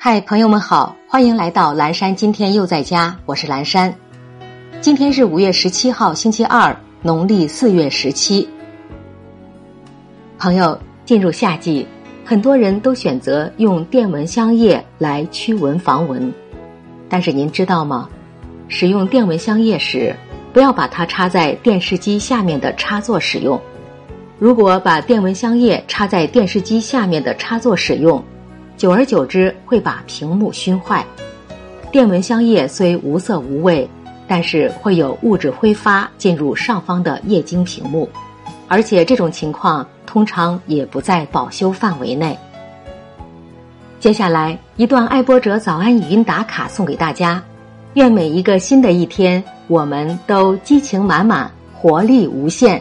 嗨，朋友们好，欢迎来到蓝山。今天又在家，我是蓝山。今天是五月十七号，星期二，农历四月十七。朋友，进入夏季，很多人都选择用电蚊香液来驱蚊防蚊。但是您知道吗？使用电蚊香液时，不要把它插在电视机下面的插座使用。如果把电蚊香液插在电视机下面的插座使用，久而久之会把屏幕熏坏。电蚊香液虽无色无味，但是会有物质挥发进入上方的液晶屏幕，而且这种情况通常也不在保修范围内。接下来一段爱播者早安语音打卡送给大家，愿每一个新的一天，我们都激情满满，活力无限。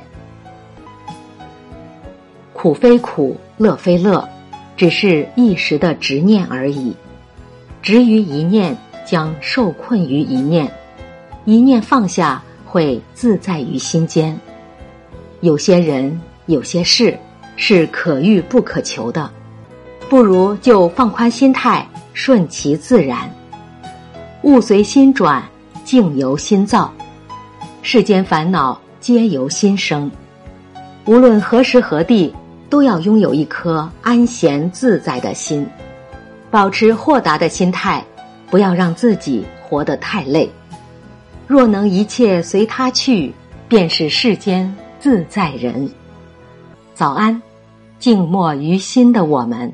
苦非苦，乐非乐。只是一时的执念而已，执于一念，将受困于一念；一念放下，会自在于心间。有些人，有些事，是可遇不可求的，不如就放宽心态，顺其自然。物随心转，境由心造，世间烦恼皆由心生。无论何时何地。都要拥有一颗安闲自在的心，保持豁达的心态，不要让自己活得太累。若能一切随他去，便是世间自在人。早安，静默于心的我们。